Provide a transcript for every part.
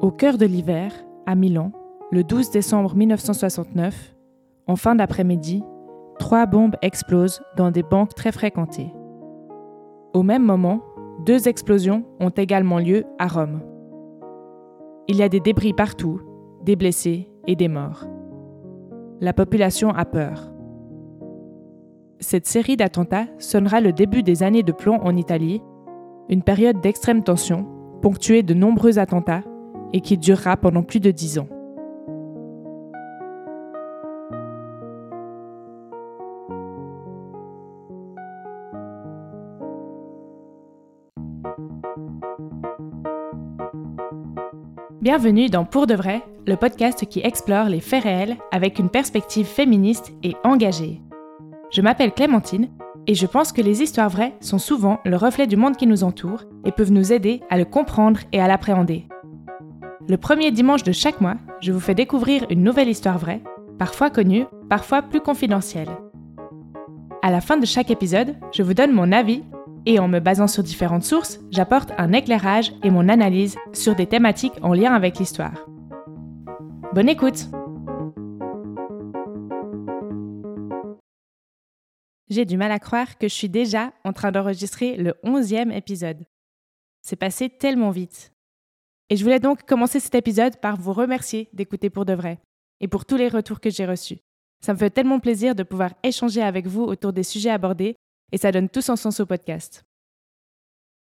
Au cœur de l'hiver, à Milan, le 12 décembre 1969, en fin d'après-midi, trois bombes explosent dans des banques très fréquentées. Au même moment, deux explosions ont également lieu à Rome. Il y a des débris partout, des blessés et des morts. La population a peur. Cette série d'attentats sonnera le début des années de plomb en Italie, une période d'extrême tension, ponctuée de nombreux attentats et qui durera pendant plus de dix ans. Bienvenue dans Pour de vrai, le podcast qui explore les faits réels avec une perspective féministe et engagée. Je m'appelle Clémentine et je pense que les histoires vraies sont souvent le reflet du monde qui nous entoure et peuvent nous aider à le comprendre et à l'appréhender. Le premier dimanche de chaque mois, je vous fais découvrir une nouvelle histoire vraie, parfois connue, parfois plus confidentielle. À la fin de chaque épisode, je vous donne mon avis et en me basant sur différentes sources, j'apporte un éclairage et mon analyse sur des thématiques en lien avec l'histoire. Bonne écoute J'ai du mal à croire que je suis déjà en train d'enregistrer le onzième épisode. C'est passé tellement vite. Et je voulais donc commencer cet épisode par vous remercier d'écouter pour de vrai et pour tous les retours que j'ai reçus. Ça me fait tellement plaisir de pouvoir échanger avec vous autour des sujets abordés et ça donne tout son sens au podcast.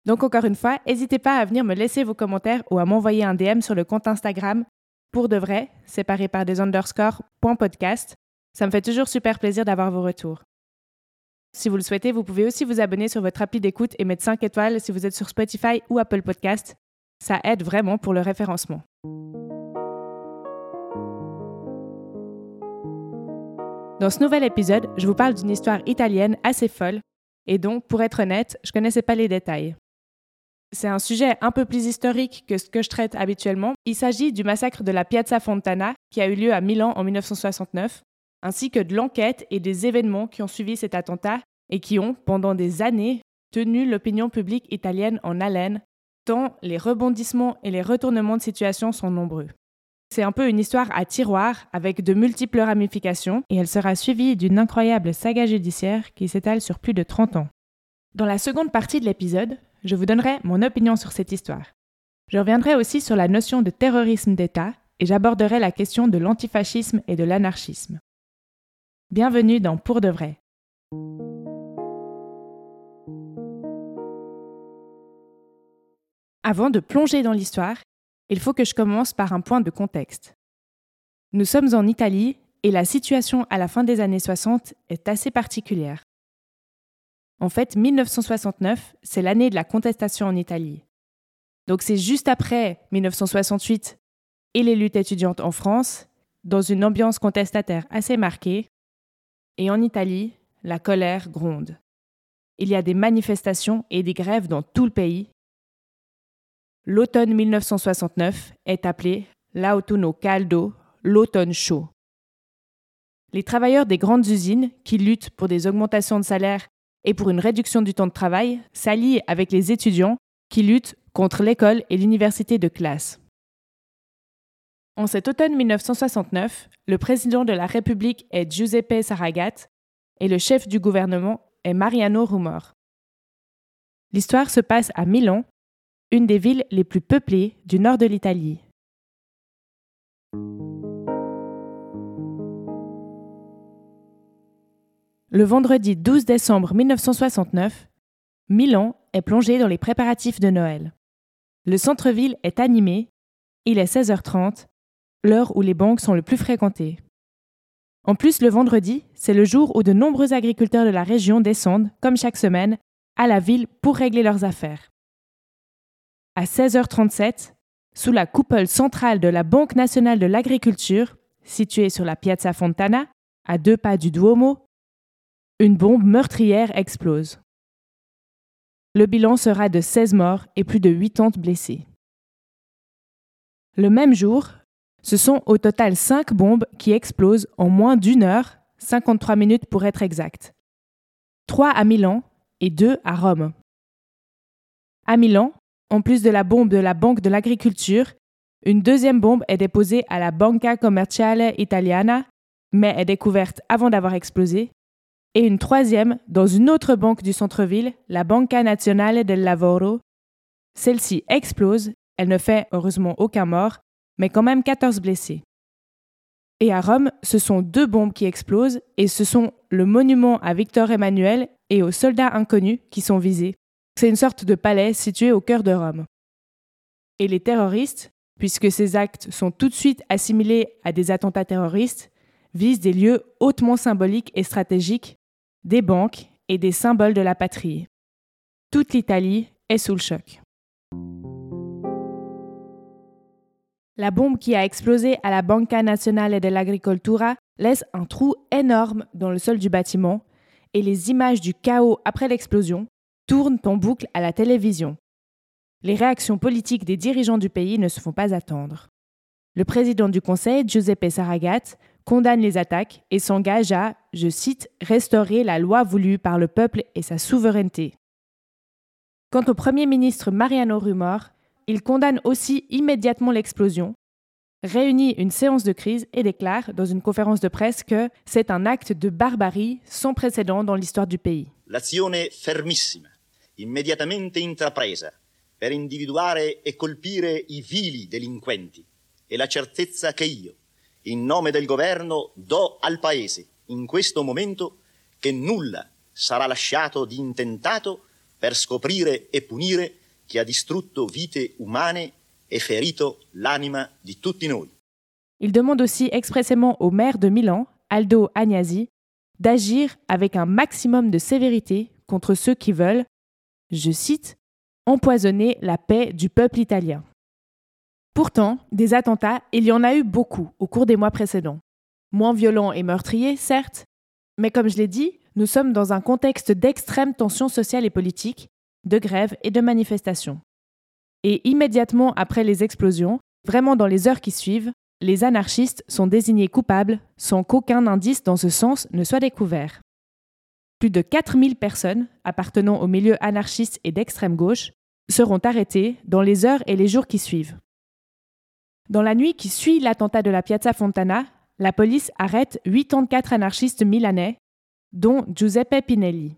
Donc encore une fois, n'hésitez pas à venir me laisser vos commentaires ou à m'envoyer un DM sur le compte Instagram pour de vrai, séparé par des underscores .podcast. Ça me fait toujours super plaisir d'avoir vos retours. Si vous le souhaitez, vous pouvez aussi vous abonner sur votre appli d'écoute et mettre 5 étoiles si vous êtes sur Spotify ou Apple Podcast. Ça aide vraiment pour le référencement. Dans ce nouvel épisode, je vous parle d'une histoire italienne assez folle, et donc, pour être honnête, je ne connaissais pas les détails. C'est un sujet un peu plus historique que ce que je traite habituellement. Il s'agit du massacre de la Piazza Fontana qui a eu lieu à Milan en 1969, ainsi que de l'enquête et des événements qui ont suivi cet attentat et qui ont, pendant des années, tenu l'opinion publique italienne en haleine tant les rebondissements et les retournements de situation sont nombreux. C'est un peu une histoire à tiroir avec de multiples ramifications et elle sera suivie d'une incroyable saga judiciaire qui s'étale sur plus de 30 ans. Dans la seconde partie de l'épisode, je vous donnerai mon opinion sur cette histoire. Je reviendrai aussi sur la notion de terrorisme d'État et j'aborderai la question de l'antifascisme et de l'anarchisme. Bienvenue dans Pour de vrai. Avant de plonger dans l'histoire, il faut que je commence par un point de contexte. Nous sommes en Italie et la situation à la fin des années 60 est assez particulière. En fait, 1969, c'est l'année de la contestation en Italie. Donc c'est juste après 1968 et les luttes étudiantes en France, dans une ambiance contestataire assez marquée. Et en Italie, la colère gronde. Il y a des manifestations et des grèves dans tout le pays L'automne 1969 est appelé l'autunno caldo, l'automne chaud. Les travailleurs des grandes usines, qui luttent pour des augmentations de salaire et pour une réduction du temps de travail, s'allient avec les étudiants qui luttent contre l'école et l'université de classe. En cet automne 1969, le président de la République est Giuseppe Saragat et le chef du gouvernement est Mariano Rumor. L'histoire se passe à Milan une des villes les plus peuplées du nord de l'Italie. Le vendredi 12 décembre 1969, Milan est plongé dans les préparatifs de Noël. Le centre-ville est animé, il est 16h30, l'heure où les banques sont le plus fréquentées. En plus, le vendredi, c'est le jour où de nombreux agriculteurs de la région descendent, comme chaque semaine, à la ville pour régler leurs affaires à 16h37, sous la coupole centrale de la Banque nationale de l'agriculture, située sur la Piazza Fontana, à deux pas du Duomo, une bombe meurtrière explose. Le bilan sera de 16 morts et plus de 80 blessés. Le même jour, ce sont au total 5 bombes qui explosent en moins d'une heure, 53 minutes pour être exact. 3 à Milan et 2 à Rome. À Milan, en plus de la bombe de la Banque de l'Agriculture, une deuxième bombe est déposée à la Banca Commerciale Italiana, mais est découverte avant d'avoir explosé, et une troisième dans une autre banque du centre-ville, la Banca Nazionale del Lavoro. Celle-ci explose, elle ne fait heureusement aucun mort, mais quand même 14 blessés. Et à Rome, ce sont deux bombes qui explosent, et ce sont le monument à Victor Emmanuel et aux soldats inconnus qui sont visés. C'est une sorte de palais situé au cœur de Rome. Et les terroristes, puisque ces actes sont tout de suite assimilés à des attentats terroristes, visent des lieux hautement symboliques et stratégiques, des banques et des symboles de la patrie. Toute l'Italie est sous le choc. La bombe qui a explosé à la Banca Nazionale dell'Agricoltura laisse un trou énorme dans le sol du bâtiment et les images du chaos après l'explosion tournent en boucle à la télévision. Les réactions politiques des dirigeants du pays ne se font pas attendre. Le président du Conseil, Giuseppe Saragat, condamne les attaques et s'engage à, je cite, restaurer la loi voulue par le peuple et sa souveraineté. Quant au Premier ministre Mariano Rumor, il condamne aussi immédiatement l'explosion, réunit une séance de crise et déclare dans une conférence de presse que c'est un acte de barbarie sans précédent dans l'histoire du pays. L'azione fermissima, immediatamente intrapresa per individuare e colpire i vili delinquenti e la certezza che io, in nome del governo, do al Paese in questo momento che nulla sarà lasciato di intentato per scoprire e punire e l'anima. Il demande aussi expressément au maire de Milan, Aldo Agnasi, d'agir avec un maximum de sévérité contre ceux qui veulent, je cite, empoisonner la paix du peuple italien. Pourtant, des attentats, il y en a eu beaucoup au cours des mois précédents. Moins violents et meurtriers, certes, mais comme je l'ai dit, nous sommes dans un contexte d'extrême tension sociale et politique, de grèves et de manifestations. Et immédiatement après les explosions, vraiment dans les heures qui suivent, les anarchistes sont désignés coupables sans qu'aucun indice dans ce sens ne soit découvert. Plus de 4000 personnes appartenant au milieu anarchiste et d'extrême gauche seront arrêtées dans les heures et les jours qui suivent. Dans la nuit qui suit l'attentat de la Piazza Fontana, la police arrête 84 anarchistes milanais, dont Giuseppe Pinelli.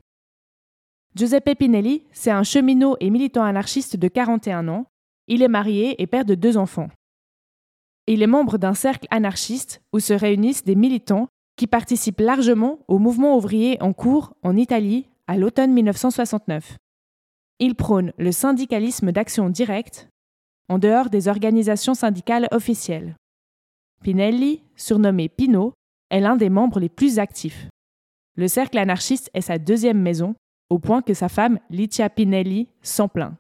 Giuseppe Pinelli, c'est un cheminot et militant anarchiste de 41 ans. Il est marié et père de deux enfants. Il est membre d'un cercle anarchiste où se réunissent des militants qui participent largement au mouvement ouvrier en cours en Italie à l'automne 1969. Il prône le syndicalisme d'action directe en dehors des organisations syndicales officielles. Pinelli, surnommé Pino, est l'un des membres les plus actifs. Le cercle anarchiste est sa deuxième maison au point que sa femme, Licia Pinelli, s'en plaint.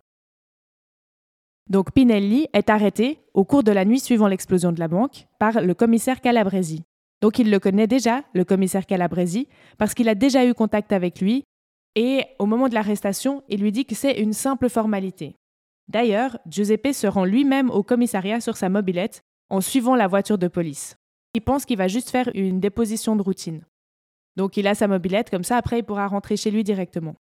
Donc Pinelli est arrêté au cours de la nuit suivant l'explosion de la banque par le commissaire Calabresi. Donc il le connaît déjà, le commissaire Calabresi, parce qu'il a déjà eu contact avec lui et au moment de l'arrestation, il lui dit que c'est une simple formalité. D'ailleurs, Giuseppe se rend lui-même au commissariat sur sa mobilette en suivant la voiture de police. Il pense qu'il va juste faire une déposition de routine. Donc il a sa mobilette, comme ça après il pourra rentrer chez lui directement.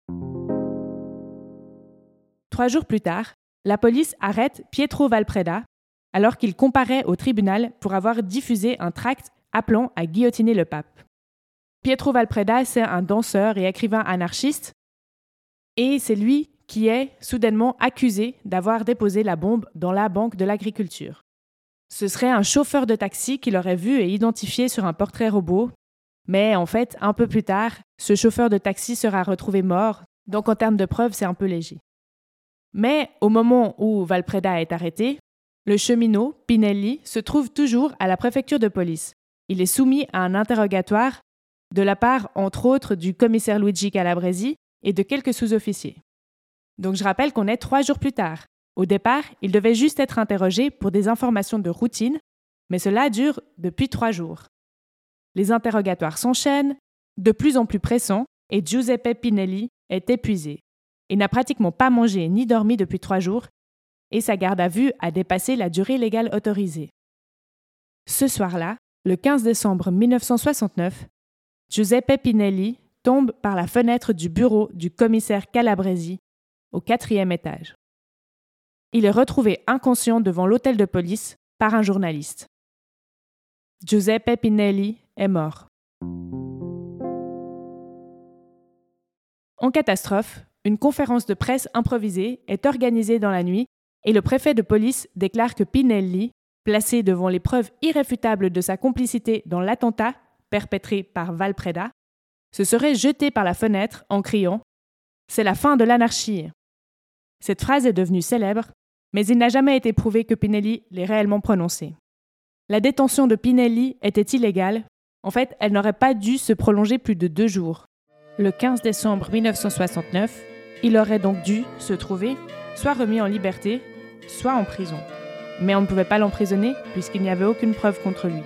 Trois jours plus tard, la police arrête Pietro Valpreda alors qu'il comparait au tribunal pour avoir diffusé un tract appelant à guillotiner le pape. Pietro Valpreda, c'est un danseur et écrivain anarchiste, et c'est lui qui est soudainement accusé d'avoir déposé la bombe dans la banque de l'agriculture. Ce serait un chauffeur de taxi qui l'aurait vu et identifié sur un portrait robot mais en fait, un peu plus tard, ce chauffeur de taxi sera retrouvé mort, donc en termes de preuves, c'est un peu léger. Mais au moment où Valpreda est arrêté, le cheminot, Pinelli, se trouve toujours à la préfecture de police. Il est soumis à un interrogatoire de la part, entre autres, du commissaire Luigi Calabresi et de quelques sous-officiers. Donc je rappelle qu'on est trois jours plus tard. Au départ, il devait juste être interrogé pour des informations de routine, mais cela dure depuis trois jours. Les interrogatoires s'enchaînent, de plus en plus pressants, et Giuseppe Pinelli est épuisé. Il n'a pratiquement pas mangé ni dormi depuis trois jours, et sa garde à vue a dépassé la durée légale autorisée. Ce soir-là, le 15 décembre 1969, Giuseppe Pinelli tombe par la fenêtre du bureau du commissaire Calabresi au quatrième étage. il est retrouvé inconscient devant l'hôtel de police par un journaliste. Giuseppe Pinelli est mort. En catastrophe, une conférence de presse improvisée est organisée dans la nuit et le préfet de police déclare que Pinelli, placé devant les preuves irréfutables de sa complicité dans l'attentat perpétré par Valpreda, se serait jeté par la fenêtre en criant C'est la fin de l'anarchie. Cette phrase est devenue célèbre, mais il n'a jamais été prouvé que Pinelli l'ait réellement prononcée. La détention de Pinelli était illégale. En fait, elle n'aurait pas dû se prolonger plus de deux jours. Le 15 décembre 1969, il aurait donc dû se trouver soit remis en liberté, soit en prison. Mais on ne pouvait pas l'emprisonner puisqu'il n'y avait aucune preuve contre lui.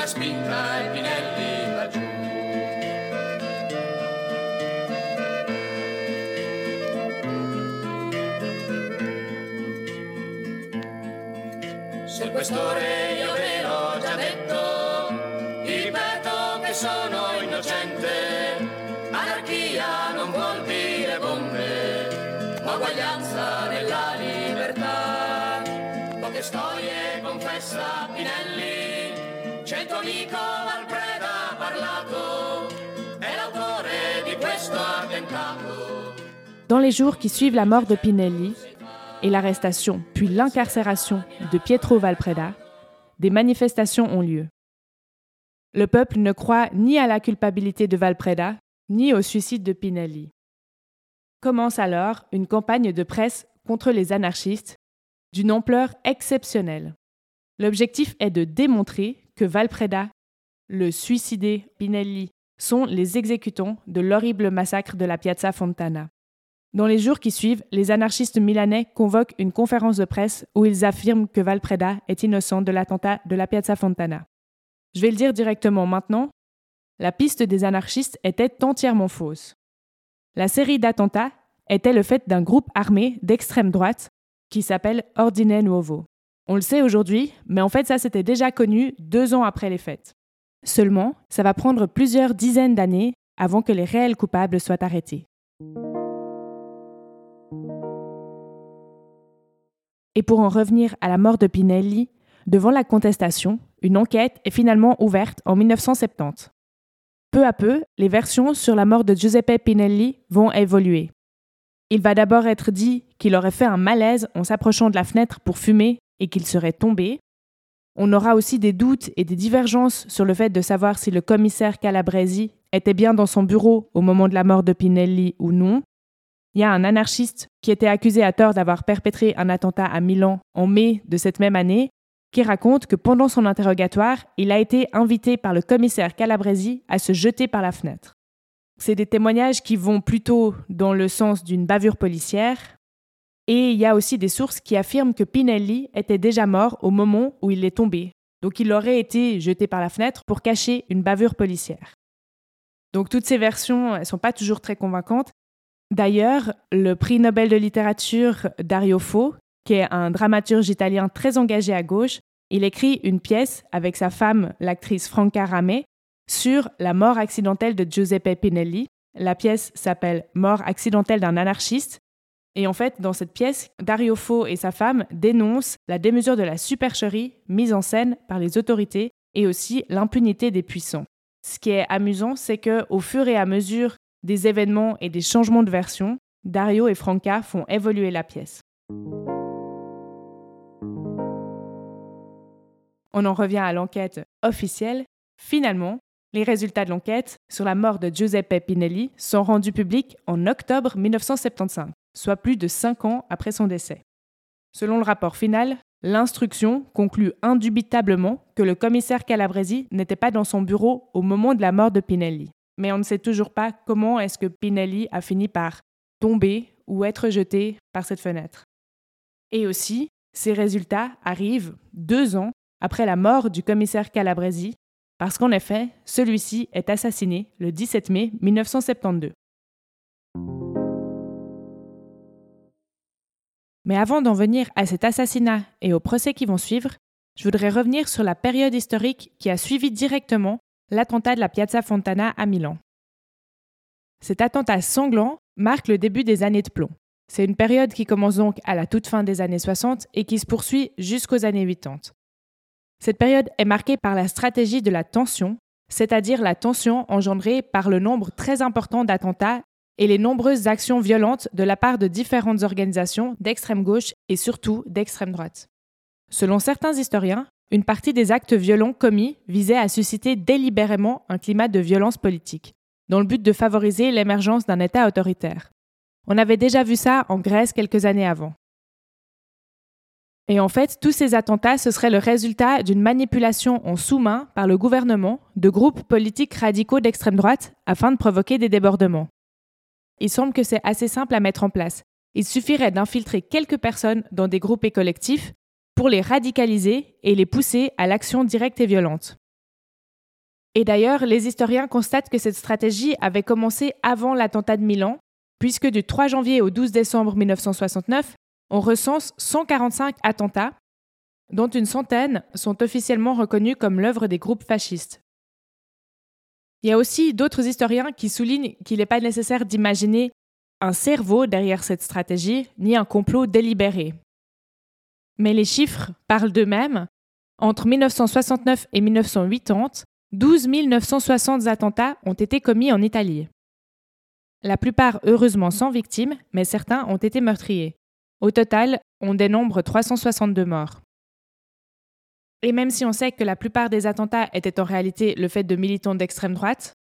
Una spinta e Pinelli va giù. Sul questore io ve l'ho già detto, ripeto che sono innocente, anarchia non vuol dire bombe, ma uguaglianza nella libertà. Poche storie confessa Pinelli, attentato. Dans les jours qui suivent la mort de Pinelli et l'arrestation, puis l'incarcération de Pietro Valpreda, des manifestations ont lieu. Le peuple ne croit ni à la culpabilité de Valpreda, ni au suicide de Pinelli. Commence alors une campagne de presse contre les anarchistes d'une ampleur exceptionnelle. L'objectif est de démontrer Valpreda, le suicidé Pinelli, sont les exécutants de l'horrible massacre de la Piazza Fontana. Dans les jours qui suivent, les anarchistes milanais convoquent une conférence de presse où ils affirment que Valpreda est innocent de l'attentat de la Piazza Fontana. Je vais le dire directement maintenant, la piste des anarchistes était entièrement fausse. La série d'attentats était le fait d'un groupe armé d'extrême droite qui s'appelle Ordine Nuovo. On le sait aujourd'hui, mais en fait ça c'était déjà connu deux ans après les fêtes. Seulement, ça va prendre plusieurs dizaines d'années avant que les réels coupables soient arrêtés. Et pour en revenir à la mort de Pinelli, devant la contestation, une enquête est finalement ouverte en 1970. Peu à peu, les versions sur la mort de Giuseppe Pinelli vont évoluer. Il va d'abord être dit qu'il aurait fait un malaise en s'approchant de la fenêtre pour fumer et qu'il serait tombé. On aura aussi des doutes et des divergences sur le fait de savoir si le commissaire Calabresi était bien dans son bureau au moment de la mort de Pinelli ou non. Il y a un anarchiste qui était accusé à tort d'avoir perpétré un attentat à Milan en mai de cette même année, qui raconte que pendant son interrogatoire, il a été invité par le commissaire Calabresi à se jeter par la fenêtre. C'est des témoignages qui vont plutôt dans le sens d'une bavure policière, et il y a aussi des sources qui affirment que Pinelli était déjà mort au moment où il est tombé, donc il aurait été jeté par la fenêtre pour cacher une bavure policière. Donc toutes ces versions ne sont pas toujours très convaincantes, D'ailleurs, le prix Nobel de littérature Dario Fo, qui est un dramaturge italien très engagé à gauche, il écrit une pièce avec sa femme, l'actrice Franca Rame, sur la mort accidentelle de Giuseppe Pinelli. La pièce s'appelle Mort accidentelle d'un anarchiste. Et en fait, dans cette pièce, Dario Fo et sa femme dénoncent la démesure de la supercherie mise en scène par les autorités et aussi l'impunité des puissants. Ce qui est amusant, c'est que au fur et à mesure des événements et des changements de version, Dario et Franca font évoluer la pièce. On en revient à l'enquête officielle. Finalement, les résultats de l'enquête sur la mort de Giuseppe Pinelli sont rendus publics en octobre 1975, soit plus de cinq ans après son décès. Selon le rapport final, l'instruction conclut indubitablement que le commissaire Calabresi n'était pas dans son bureau au moment de la mort de Pinelli mais on ne sait toujours pas comment est-ce que Pinelli a fini par tomber ou être jeté par cette fenêtre. Et aussi, ces résultats arrivent deux ans après la mort du commissaire Calabresi, parce qu'en effet, celui-ci est assassiné le 17 mai 1972. Mais avant d'en venir à cet assassinat et aux procès qui vont suivre, je voudrais revenir sur la période historique qui a suivi directement l'attentat de la Piazza Fontana à Milan. Cet attentat sanglant marque le début des années de plomb. C'est une période qui commence donc à la toute fin des années 60 et qui se poursuit jusqu'aux années 80. Cette période est marquée par la stratégie de la tension, c'est-à-dire la tension engendrée par le nombre très important d'attentats et les nombreuses actions violentes de la part de différentes organisations d'extrême gauche et surtout d'extrême droite. Selon certains historiens, une partie des actes violents commis visait à susciter délibérément un climat de violence politique, dans le but de favoriser l'émergence d'un État autoritaire. On avait déjà vu ça en Grèce quelques années avant. Et en fait, tous ces attentats, ce serait le résultat d'une manipulation en sous-main par le gouvernement de groupes politiques radicaux d'extrême droite afin de provoquer des débordements. Il semble que c'est assez simple à mettre en place. Il suffirait d'infiltrer quelques personnes dans des groupes et collectifs pour les radicaliser et les pousser à l'action directe et violente. Et d'ailleurs, les historiens constatent que cette stratégie avait commencé avant l'attentat de Milan, puisque du 3 janvier au 12 décembre 1969, on recense 145 attentats, dont une centaine sont officiellement reconnus comme l'œuvre des groupes fascistes. Il y a aussi d'autres historiens qui soulignent qu'il n'est pas nécessaire d'imaginer un cerveau derrière cette stratégie, ni un complot délibéré. Mais les chiffres parlent d'eux-mêmes. Entre 1969 et 1980, 12 960 attentats ont été commis en Italie. La plupart heureusement sans victimes, mais certains ont été meurtriers. Au total, on dénombre 362 morts. Et même si on sait que la plupart des attentats étaient en réalité le fait de militants d'extrême droite,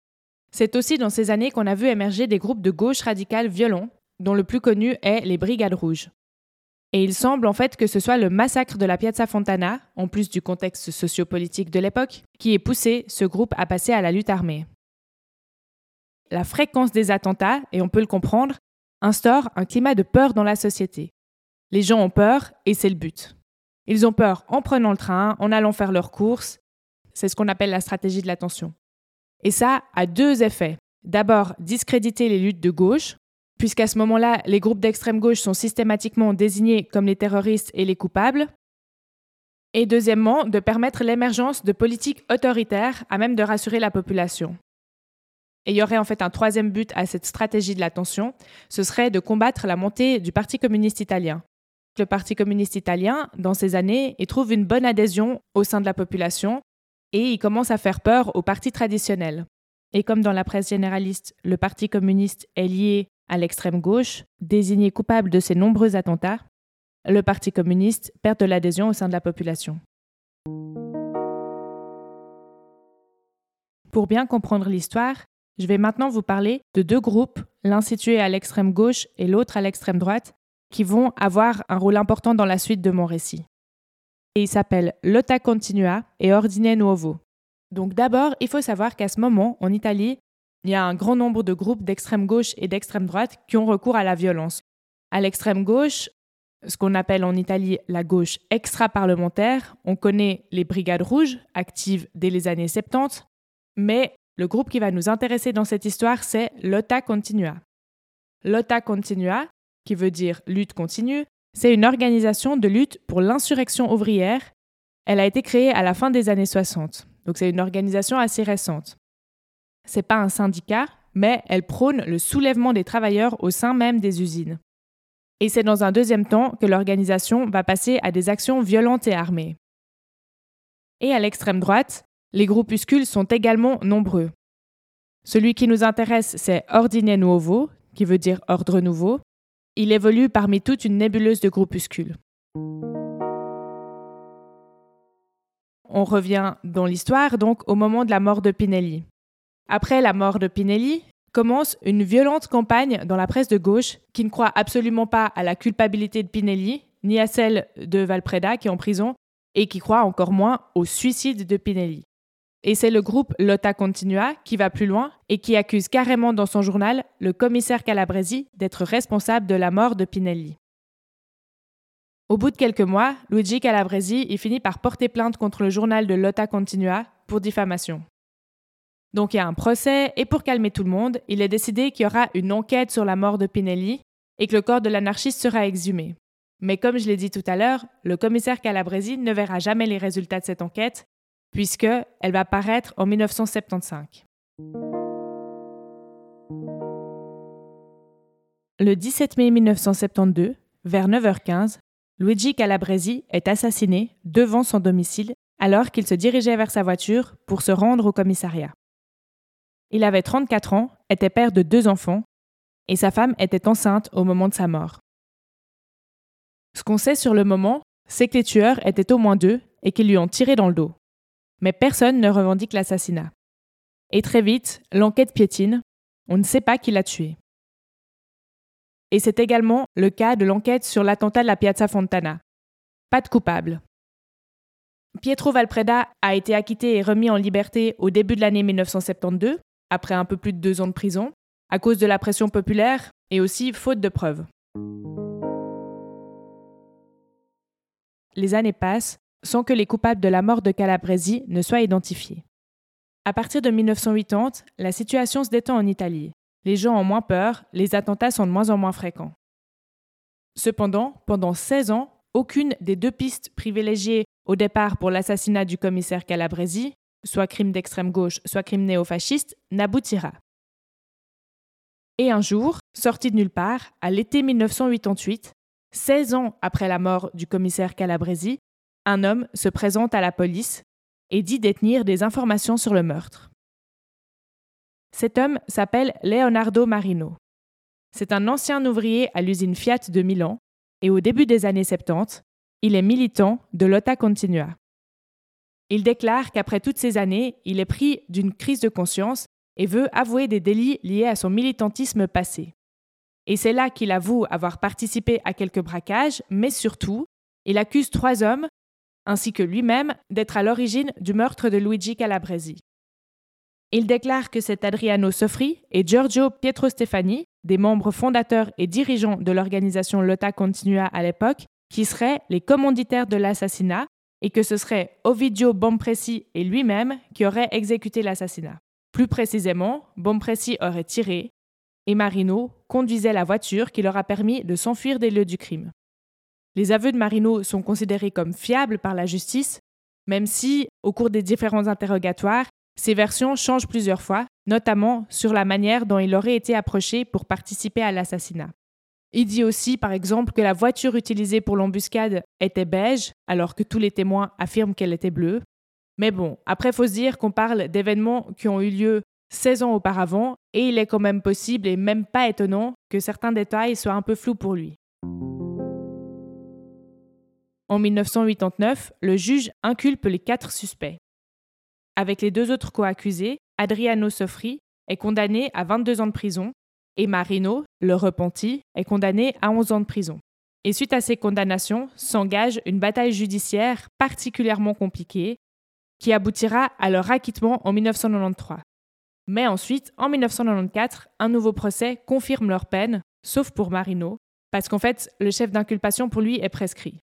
c'est aussi dans ces années qu'on a vu émerger des groupes de gauche radicale violents, dont le plus connu est les Brigades Rouges. Et il semble en fait que ce soit le massacre de la Piazza Fontana, en plus du contexte sociopolitique de l'époque, qui ait poussé ce groupe à passer à la lutte armée. La fréquence des attentats, et on peut le comprendre, instaure un climat de peur dans la société. Les gens ont peur et c'est le but. Ils ont peur en prenant le train, en allant faire leurs courses. C'est ce qu'on appelle la stratégie de l'attention. Et ça a deux effets. D'abord, discréditer les luttes de gauche, puisqu'à ce moment-là, les groupes d'extrême gauche sont systématiquement désignés comme les terroristes et les coupables. Et deuxièmement, de permettre l'émergence de politiques autoritaires à même de rassurer la population. Et il y aurait en fait un troisième but à cette stratégie de l'attention, ce serait de combattre la montée du Parti communiste italien le Parti communiste italien, dans ces années, il trouve une bonne adhésion au sein de la population et il commence à faire peur au parti traditionnel. Et comme dans la presse généraliste, le Parti communiste est lié à l'extrême gauche, désigné coupable de ces nombreux attentats, le Parti communiste perd de l'adhésion au sein de la population. Pour bien comprendre l'histoire, je vais maintenant vous parler de deux groupes, l'un situé à l'extrême gauche et l'autre à l'extrême droite, qui vont avoir un rôle important dans la suite de mon récit. Et ils s'appellent Lotta Continua et Ordine Nuovo. Donc d'abord, il faut savoir qu'à ce moment, en Italie, il y a un grand nombre de groupes d'extrême gauche et d'extrême droite qui ont recours à la violence. À l'extrême gauche, ce qu'on appelle en Italie la gauche extra-parlementaire, on connaît les Brigades Rouges, actives dès les années 70, mais le groupe qui va nous intéresser dans cette histoire, c'est Lotta Continua. Lotta Continua, qui veut dire lutte continue, c'est une organisation de lutte pour l'insurrection ouvrière. Elle a été créée à la fin des années 60, donc c'est une organisation assez récente. C'est pas un syndicat, mais elle prône le soulèvement des travailleurs au sein même des usines. Et c'est dans un deuxième temps que l'organisation va passer à des actions violentes et armées. Et à l'extrême droite, les groupuscules sont également nombreux. Celui qui nous intéresse, c'est Ordine Nuovo, qui veut dire ordre nouveau, il évolue parmi toute une nébuleuse de groupuscules. On revient dans l'histoire donc au moment de la mort de Pinelli. Après la mort de Pinelli, commence une violente campagne dans la presse de gauche qui ne croit absolument pas à la culpabilité de Pinelli, ni à celle de Valpreda qui est en prison, et qui croit encore moins au suicide de Pinelli. Et c'est le groupe Lotta Continua qui va plus loin et qui accuse carrément dans son journal le commissaire Calabresi d'être responsable de la mort de Pinelli. Au bout de quelques mois, Luigi Calabresi y finit par porter plainte contre le journal de Lotta Continua pour diffamation. Donc il y a un procès et pour calmer tout le monde, il est décidé qu'il y aura une enquête sur la mort de Pinelli et que le corps de l'anarchiste sera exhumé. Mais comme je l'ai dit tout à l'heure, le commissaire Calabresi ne verra jamais les résultats de cette enquête, puisque elle va paraître en 1975. Le 17 mai 1972, vers 9h15, Luigi Calabresi est assassiné devant son domicile alors qu'il se dirigeait vers sa voiture pour se rendre au commissariat. Il avait 34 ans, était père de deux enfants, et sa femme était enceinte au moment de sa mort. Ce qu'on sait sur le moment, c'est que les tueurs étaient au moins deux et qu'ils lui ont tiré dans le dos. Mais personne ne revendique l'assassinat. Et très vite, l'enquête piétine, on ne sait pas qui l'a tué. Et c'est également le cas de l'enquête sur l'attentat de la Piazza Fontana. Pas de coupable. Pietro Valpreda a été acquitté et remis en liberté au début de l'année 1972, après un peu plus de deux ans de prison, à cause de la pression populaire et aussi faute de preuves. Les années passent sans que les coupables de la mort de Calabresi ne soient identifiés. À partir de 1980, la situation se détend en Italie. Les gens ont moins peur, les attentats sont de moins en moins fréquents. Cependant, pendant 16 ans, aucune des deux pistes privilégiées au départ pour l'assassinat du commissaire Calabresi, soit crime d'extrême gauche, soit crime néofasciste, n'aboutira. Et un jour, sorti de nulle part, à l'été 1988, 16 ans après la mort du commissaire Calabresi, un homme se présente à la police et dit détenir des informations sur le meurtre. Cet homme s'appelle Leonardo Marino. C'est un ancien ouvrier à l'usine Fiat de Milan et au début des années 70, il est militant de l'OTA Continua. Il déclare qu'après toutes ces années, il est pris d'une crise de conscience et veut avouer des délits liés à son militantisme passé. Et c'est là qu'il avoue avoir participé à quelques braquages, mais surtout, il accuse trois hommes, ainsi que lui-même, d'être à l'origine du meurtre de Luigi Calabresi. Il déclare que c'est Adriano Sofri et Giorgio Pietro Stefani, des membres fondateurs et dirigeants de l'organisation Lotta Continua à l'époque, qui seraient les commanditaires de l'assassinat et que ce serait Ovidio Bompresi et lui-même qui auraient exécuté l'assassinat. Plus précisément, Bompresi aurait tiré et Marino conduisait la voiture qui leur a permis de s'enfuir des lieux du crime. Les aveux de Marino sont considérés comme fiables par la justice, même si, au cours des différents interrogatoires, ces versions changent plusieurs fois, notamment sur la manière dont il aurait été approché pour participer à l'assassinat. Il dit aussi, par exemple, que la voiture utilisée pour l'embuscade était beige, alors que tous les témoins affirment qu'elle était bleue. Mais bon, après, faut se dire qu'on parle d'événements qui ont eu lieu 16 ans auparavant, et il est quand même possible et même pas étonnant que certains détails soient un peu flous pour lui. En 1989, le juge inculpe les quatre suspects. Avec les deux autres co-accusés, Adriano Sofri est condamné à 22 ans de prison et Marino, le repenti, est condamné à 11 ans de prison. Et suite à ces condamnations, s'engage une bataille judiciaire particulièrement compliquée qui aboutira à leur acquittement en 1993. Mais ensuite, en 1994, un nouveau procès confirme leur peine, sauf pour Marino, parce qu'en fait, le chef d'inculpation pour lui est prescrit.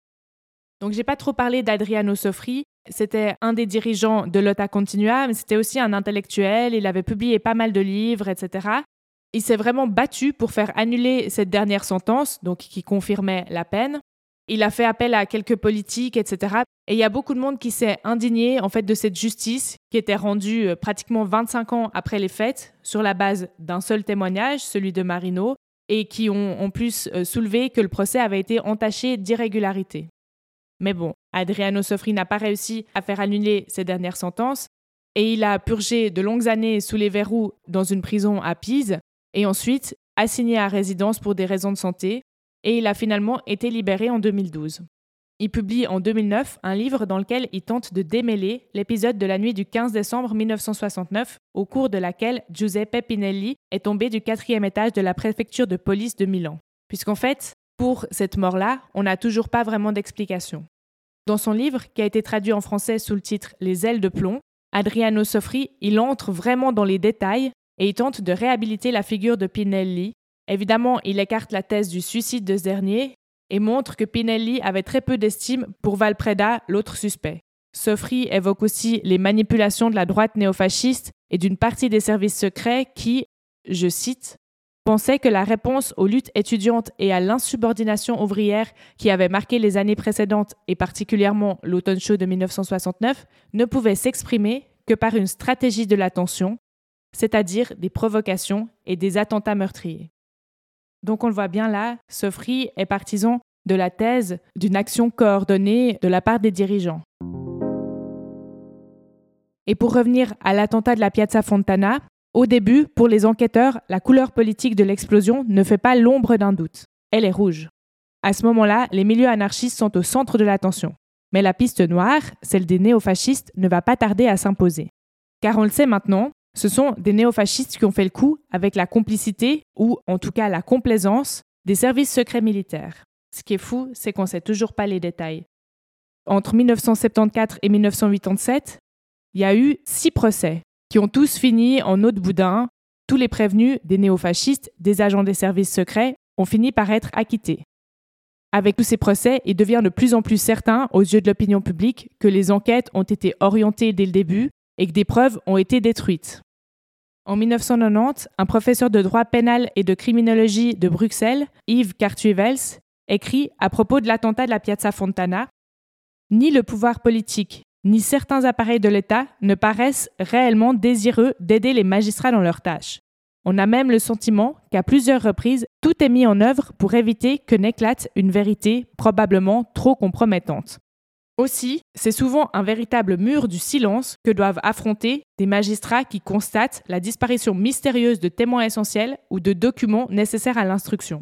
Donc j'ai pas trop parlé d'Adriano Sofri, c'était un des dirigeants de l'OTA Continua, mais c'était aussi un intellectuel, il avait publié pas mal de livres, etc. Il s'est vraiment battu pour faire annuler cette dernière sentence, donc qui confirmait la peine. Il a fait appel à quelques politiques, etc. Et il y a beaucoup de monde qui s'est indigné en fait de cette justice qui était rendue euh, pratiquement 25 ans après les faits sur la base d'un seul témoignage, celui de Marino, et qui ont en plus euh, soulevé que le procès avait été entaché d'irrégularités. Mais bon, Adriano Sofri n'a pas réussi à faire annuler ses dernières sentences et il a purgé de longues années sous les verrous dans une prison à Pise et ensuite assigné à résidence pour des raisons de santé et il a finalement été libéré en 2012. Il publie en 2009 un livre dans lequel il tente de démêler l'épisode de la nuit du 15 décembre 1969, au cours de laquelle Giuseppe Pinelli est tombé du quatrième étage de la préfecture de police de Milan. Puisqu'en fait, pour cette mort-là, on n'a toujours pas vraiment d'explication. Dans son livre, qui a été traduit en français sous le titre Les ailes de plomb, Adriano Sofri, il entre vraiment dans les détails et il tente de réhabiliter la figure de Pinelli. Évidemment, il écarte la thèse du suicide de ce dernier et montre que Pinelli avait très peu d'estime pour Valpreda, l'autre suspect. Sofri évoque aussi les manipulations de la droite néofasciste et d'une partie des services secrets qui, je cite, pensaient que la réponse aux luttes étudiantes et à l'insubordination ouvrière qui avait marqué les années précédentes et particulièrement l'automne chaud de 1969 ne pouvait s'exprimer que par une stratégie de l'attention, c'est-à-dire des provocations et des attentats meurtriers. Donc on le voit bien là, Sofri est partisan de la thèse d'une action coordonnée de la part des dirigeants. Et pour revenir à l'attentat de la Piazza Fontana, au début, pour les enquêteurs, la couleur politique de l'explosion ne fait pas l'ombre d'un doute. Elle est rouge. À ce moment-là, les milieux anarchistes sont au centre de l'attention. Mais la piste noire, celle des néofascistes, ne va pas tarder à s'imposer. Car on le sait maintenant, ce sont des néofascistes qui ont fait le coup avec la complicité, ou en tout cas la complaisance, des services secrets militaires. Ce qui est fou, c'est qu'on ne sait toujours pas les détails. Entre 1974 et 1987, il y a eu six procès qui ont tous fini en eau de boudin. Tous les prévenus, des néofascistes, des agents des services secrets, ont fini par être acquittés. Avec tous ces procès, il devient de plus en plus certain, aux yeux de l'opinion publique, que les enquêtes ont été orientées dès le début et que des preuves ont été détruites. En 1990, un professeur de droit pénal et de criminologie de Bruxelles, Yves Cartuevels, écrit à propos de l'attentat de la Piazza Fontana Ni le pouvoir politique, ni certains appareils de l'État ne paraissent réellement désireux d'aider les magistrats dans leurs tâches. On a même le sentiment qu'à plusieurs reprises, tout est mis en œuvre pour éviter que n'éclate une vérité probablement trop compromettante. Aussi, c'est souvent un véritable mur du silence que doivent affronter des magistrats qui constatent la disparition mystérieuse de témoins essentiels ou de documents nécessaires à l'instruction.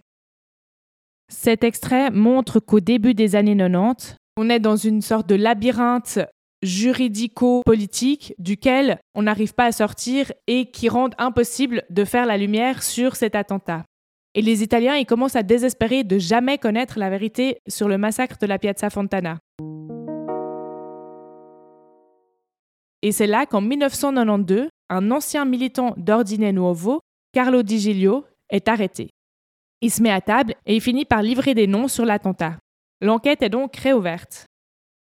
Cet extrait montre qu'au début des années 90, on est dans une sorte de labyrinthe juridico-politique duquel on n'arrive pas à sortir et qui rendent impossible de faire la lumière sur cet attentat. Et les Italiens, ils commencent à désespérer de jamais connaître la vérité sur le massacre de la Piazza Fontana. Et c'est là qu'en 1992, un ancien militant d'Ordine Nuovo, Carlo Di Giglio, est arrêté. Il se met à table et il finit par livrer des noms sur l'attentat. L'enquête est donc réouverte.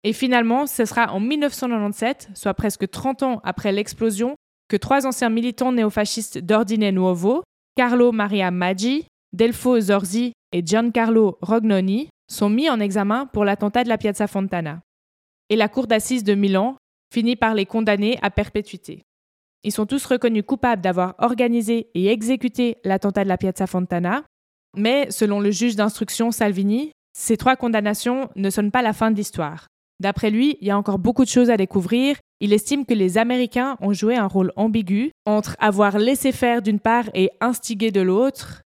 Et finalement, ce sera en 1997, soit presque 30 ans après l'explosion, que trois anciens militants néofascistes d'Ordine Nuovo, Carlo Maria Maggi, Delfo Zorzi et Giancarlo Rognoni, sont mis en examen pour l'attentat de la Piazza Fontana. Et la cour d'assises de Milan finit par les condamner à perpétuité. Ils sont tous reconnus coupables d'avoir organisé et exécuté l'attentat de la Piazza Fontana, mais selon le juge d'instruction Salvini, ces trois condamnations ne sonnent pas la fin de l'histoire. D'après lui, il y a encore beaucoup de choses à découvrir. Il estime que les Américains ont joué un rôle ambigu entre avoir laissé faire d'une part et instigé de l'autre.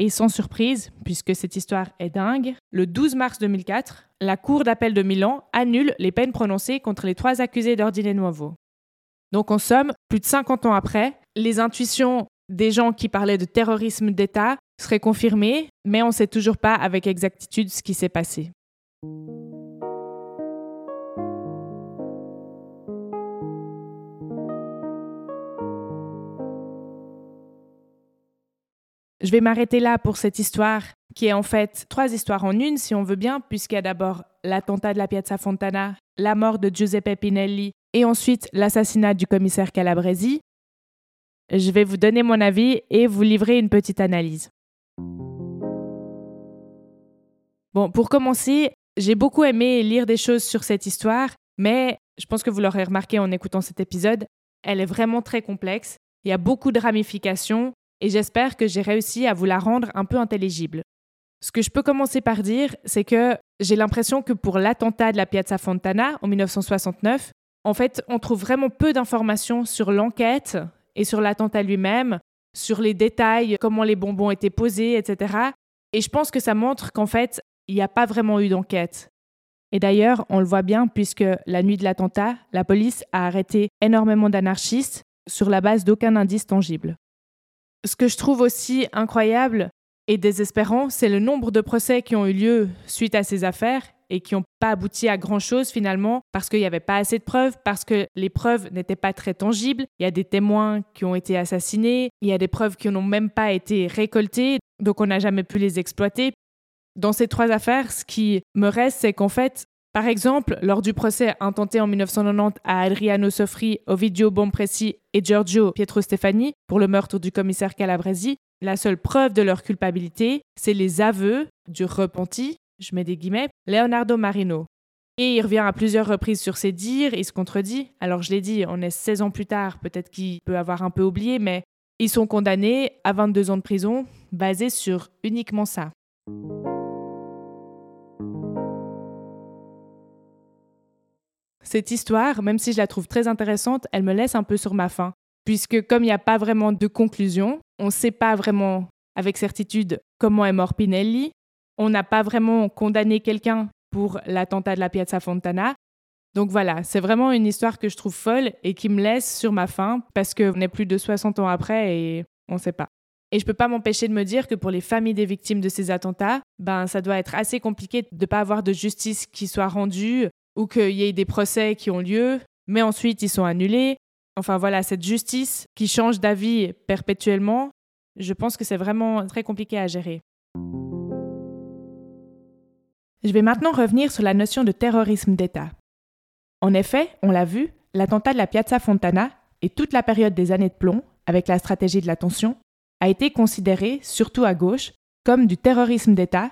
Et sans surprise, puisque cette histoire est dingue, le 12 mars 2004, la Cour d'appel de Milan annule les peines prononcées contre les trois accusés d'Ordine Nuovo. Donc en somme, plus de 50 ans après, les intuitions des gens qui parlaient de terrorisme d'État serait confirmé, mais on ne sait toujours pas avec exactitude ce qui s'est passé. Je vais m'arrêter là pour cette histoire, qui est en fait trois histoires en une, si on veut bien, puisqu'il y a d'abord l'attentat de la Piazza Fontana, la mort de Giuseppe Pinelli, et ensuite l'assassinat du commissaire Calabresi. Je vais vous donner mon avis et vous livrer une petite analyse. Bon, pour commencer, j'ai beaucoup aimé lire des choses sur cette histoire, mais je pense que vous l'aurez remarqué en écoutant cet épisode, elle est vraiment très complexe, il y a beaucoup de ramifications, et j'espère que j'ai réussi à vous la rendre un peu intelligible. Ce que je peux commencer par dire, c'est que j'ai l'impression que pour l'attentat de la Piazza Fontana en 1969, en fait, on trouve vraiment peu d'informations sur l'enquête et sur l'attentat lui-même, sur les détails, comment les bonbons étaient posés, etc. Et je pense que ça montre qu'en fait, il n'y a pas vraiment eu d'enquête. Et d'ailleurs, on le voit bien puisque la nuit de l'attentat, la police a arrêté énormément d'anarchistes sur la base d'aucun indice tangible. Ce que je trouve aussi incroyable et désespérant, c'est le nombre de procès qui ont eu lieu suite à ces affaires et qui n'ont pas abouti à grand-chose finalement parce qu'il n'y avait pas assez de preuves, parce que les preuves n'étaient pas très tangibles. Il y a des témoins qui ont été assassinés, il y a des preuves qui n'ont même pas été récoltées, donc on n'a jamais pu les exploiter. Dans ces trois affaires, ce qui me reste, c'est qu'en fait, Par exemple, lors du procès intenté en 1990 à Adriano Sofri, Ovidio Bompresi et Giorgio Pietro Stefani pour le meurtre du commissaire Calabresi, la seule preuve de leur culpabilité, c'est les aveux du repenti, je mets des guillemets, Leonardo Marino. Et il revient à plusieurs reprises sur ses dires, il se contredit. Alors je l'ai dit, on est 16 ans plus tard, peut-être qu'il peut avoir un peu oublié, mais ils sont condamnés à 22 ans de prison, basés sur uniquement ça. Cette histoire, même si je la trouve très intéressante, elle me laisse un peu sur ma faim, puisque comme il n'y a pas vraiment de conclusion, on ne sait pas vraiment avec certitude comment est mort Pinelli, on n'a pas vraiment condamné quelqu'un pour l'attentat de la Piazza Fontana. Donc voilà, c'est vraiment une histoire que je trouve folle et qui me laisse sur ma faim parce qu'on est plus de 60 ans après et on ne sait pas. Et je ne peux pas m'empêcher de me dire que pour les familles des victimes de ces attentats, ben ça doit être assez compliqué de ne pas avoir de justice qui soit rendue ou qu'il y ait des procès qui ont lieu, mais ensuite ils sont annulés. Enfin voilà, cette justice qui change d'avis perpétuellement, je pense que c'est vraiment très compliqué à gérer. Je vais maintenant revenir sur la notion de terrorisme d'État. En effet, on l'a vu, l'attentat de la Piazza Fontana et toute la période des années de plomb, avec la stratégie de l'attention, a été considéré, surtout à gauche, comme du terrorisme d'État,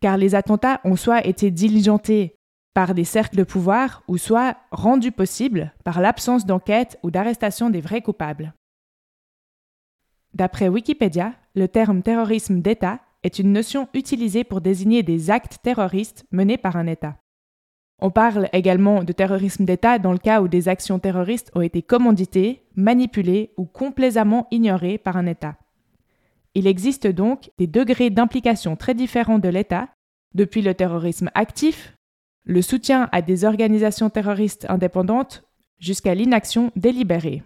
car les attentats ont soit été diligentés par des cercles de pouvoir ou soit rendus possibles par l'absence d'enquête ou d'arrestation des vrais coupables. D'après Wikipédia, le terme terrorisme d'État est une notion utilisée pour désigner des actes terroristes menés par un État. On parle également de terrorisme d'État dans le cas où des actions terroristes ont été commanditées, manipulées ou complaisamment ignorées par un État. Il existe donc des degrés d'implication très différents de l'État, depuis le terrorisme actif, le soutien à des organisations terroristes indépendantes, jusqu'à l'inaction délibérée.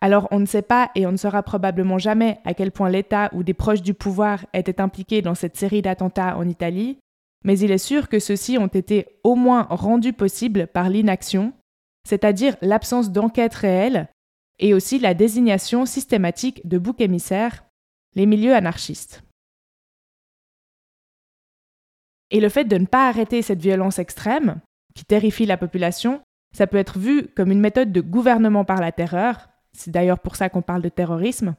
Alors on ne sait pas et on ne saura probablement jamais à quel point l'État ou des proches du pouvoir étaient impliqués dans cette série d'attentats en Italie, mais il est sûr que ceux-ci ont été au moins rendus possibles par l'inaction, c'est-à-dire l'absence d'enquête réelle, et aussi la désignation systématique de boucs émissaires, les milieux anarchistes. Et le fait de ne pas arrêter cette violence extrême, qui terrifie la population, ça peut être vu comme une méthode de gouvernement par la terreur, c'est d'ailleurs pour ça qu'on parle de terrorisme.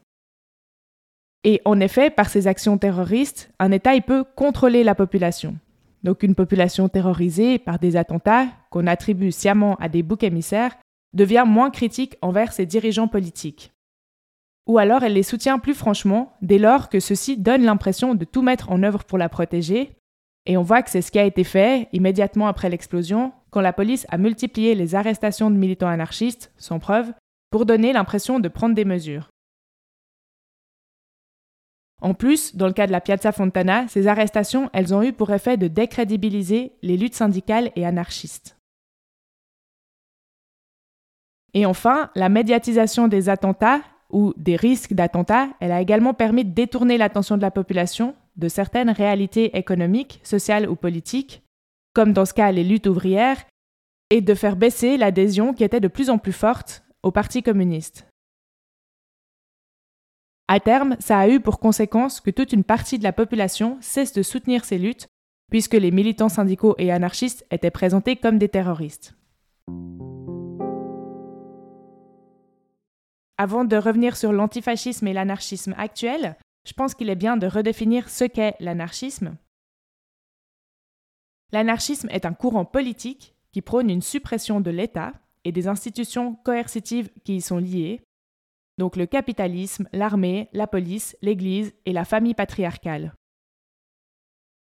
Et en effet, par ces actions terroristes, un État peut contrôler la population. Donc une population terrorisée par des attentats qu'on attribue sciemment à des boucs émissaires devient moins critique envers ses dirigeants politiques. Ou alors elle les soutient plus franchement dès lors que ceux-ci donnent l'impression de tout mettre en œuvre pour la protéger. Et on voit que c'est ce qui a été fait immédiatement après l'explosion, quand la police a multiplié les arrestations de militants anarchistes, sans preuve, pour donner l'impression de prendre des mesures. En plus, dans le cas de la Piazza Fontana, ces arrestations, elles ont eu pour effet de décrédibiliser les luttes syndicales et anarchistes. Et enfin, la médiatisation des attentats ou des risques d'attentats, elle a également permis de détourner l'attention de la population de certaines réalités économiques, sociales ou politiques, comme dans ce cas les luttes ouvrières, et de faire baisser l'adhésion qui était de plus en plus forte au Parti communiste. À terme, ça a eu pour conséquence que toute une partie de la population cesse de soutenir ces luttes, puisque les militants syndicaux et anarchistes étaient présentés comme des terroristes. Avant de revenir sur l'antifascisme et l'anarchisme actuel, je pense qu'il est bien de redéfinir ce qu'est l'anarchisme. L'anarchisme est un courant politique qui prône une suppression de l'État et des institutions coercitives qui y sont liées, donc le capitalisme, l'armée, la police, l'Église et la famille patriarcale.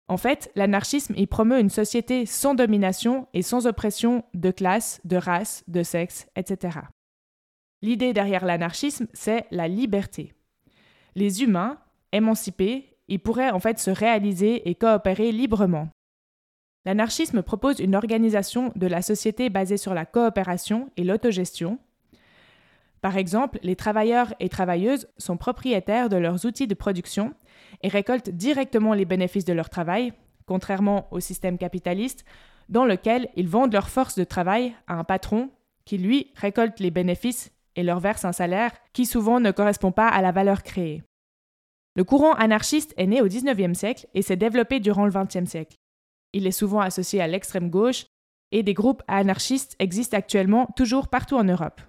En fait, l'anarchisme y promeut une société sans domination et sans oppression de classe, de race, de sexe, etc. L'idée derrière l'anarchisme, c'est la liberté. Les humains, émancipés, y pourraient en fait se réaliser et coopérer librement, L'anarchisme propose une organisation de la société basée sur la coopération et l'autogestion. Par exemple, les travailleurs et travailleuses sont propriétaires de leurs outils de production et récoltent directement les bénéfices de leur travail, contrairement au système capitaliste dans lequel ils vendent leur force de travail à un patron qui, lui, récolte les bénéfices et leur verse un salaire qui souvent ne correspond pas à la valeur créée. Le courant anarchiste est né au XIXe siècle et s'est développé durant le XXe siècle. il est souvent associé à l'extrême gauche, et des groupes anarchistes existent actuellement toujours partout en Europe.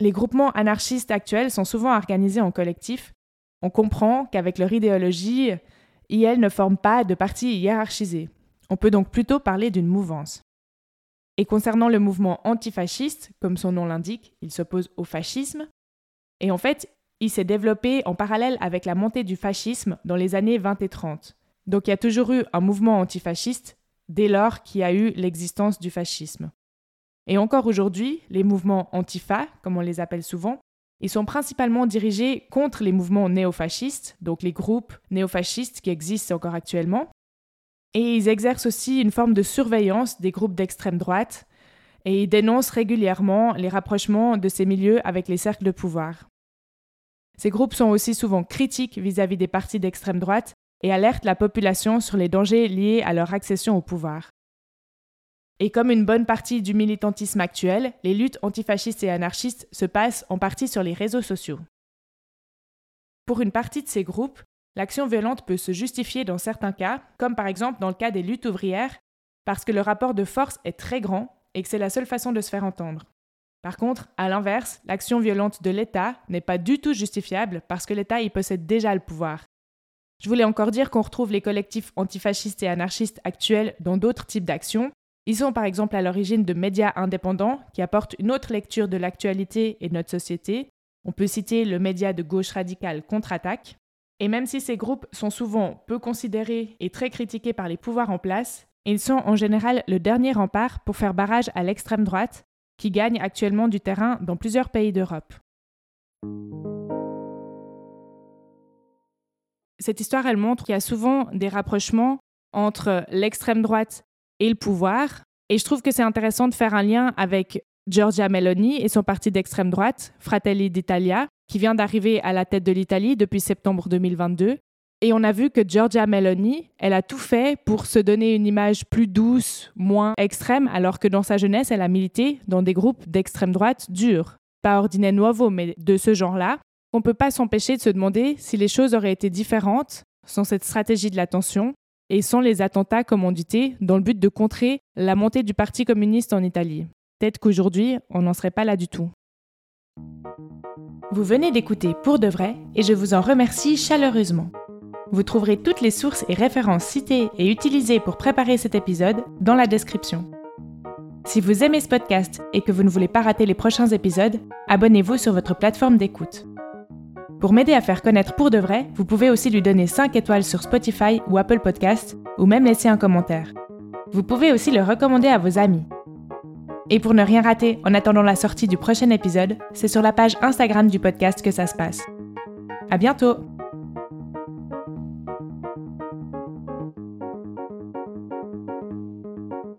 Les groupements anarchistes actuels sont souvent organisés en collectif. On comprend qu'avec leur idéologie, ils ne forment pas de partis hiérarchisés. On peut donc plutôt parler d'une mouvance. Et concernant le mouvement antifasciste, comme son nom l'indique, il s'oppose au fascisme. Et en fait, il s'est développé en parallèle avec la montée du fascisme dans les années 20 et 30. Donc il y a toujours eu un mouvement antifasciste dès lors qu'il y a eu l'existence du fascisme. Et encore aujourd'hui, les mouvements antifa, comme on les appelle souvent, ils sont principalement dirigés contre les mouvements néofascistes, donc les groupes néofascistes qui existent encore actuellement. Et ils exercent aussi une forme de surveillance des groupes d'extrême droite et ils dénoncent régulièrement les rapprochements de ces milieux avec les cercles de pouvoir. Ces groupes sont aussi souvent critiques vis-à-vis des partis d'extrême droite et alertent la population sur les dangers liés à leur accession au pouvoir. Et comme une bonne partie du militantisme actuel, les luttes antifascistes et anarchistes se passent en partie sur les réseaux sociaux. Pour une partie de ces groupes, l'action violente peut se justifier dans certains cas, comme par exemple dans le cas des luttes ouvrières, parce que le rapport de force est très grand et que c'est la seule façon de se faire entendre. Par contre, à l'inverse, l'action violente de l'État n'est pas du tout justifiable parce que l'État y possède déjà le pouvoir. Je voulais encore dire qu'on retrouve les collectifs antifascistes et anarchistes actuels dans d'autres types d'actions. Ils sont par exemple à l'origine de médias indépendants qui apportent une autre lecture de l'actualité et de notre société. On peut citer le média de gauche radicale Contre-Attaque. Et même si ces groupes sont souvent peu considérés et très critiqués par les pouvoirs en place, ils sont en général le dernier rempart pour faire barrage à l'extrême droite qui gagne actuellement du terrain dans plusieurs pays d'Europe. Cette histoire, elle montre qu'il y a souvent des rapprochements entre l'extrême droite et le pouvoir. Et je trouve que c'est intéressant de faire un lien avec Giorgia Meloni et son parti d'extrême droite, Fratelli d'Italia, qui vient d'arriver à la tête de l'Italie depuis septembre 2022 et on a vu que Giorgia Meloni, elle a tout fait pour se donner une image plus douce, moins extrême, alors que dans sa jeunesse, elle a milité dans des groupes d'extrême droite durs. Pas ordinaire nouveau, mais de ce genre-là. On ne peut pas s'empêcher de se demander si les choses auraient été différentes sans cette stratégie de l'attention et sans les attentats commandités dans le but de contrer la montée du Parti communiste en Italie. Peut-être qu'aujourd'hui, on n'en serait pas là du tout. Vous venez d'écouter Pour de vrai et je vous en remercie chaleureusement. Vous trouverez toutes les sources et références citées et utilisées pour préparer cet épisode dans la description. Si vous aimez ce podcast et que vous ne voulez pas rater les prochains épisodes, abonnez-vous sur votre plateforme d'écoute. Pour m'aider à faire connaître pour de vrai, vous pouvez aussi lui donner 5 étoiles sur Spotify ou Apple Podcasts, ou même laisser un commentaire. Vous pouvez aussi le recommander à vos amis. Et pour ne rien rater en attendant la sortie du prochain épisode, c'est sur la page Instagram du podcast que ça se passe. À bientôt!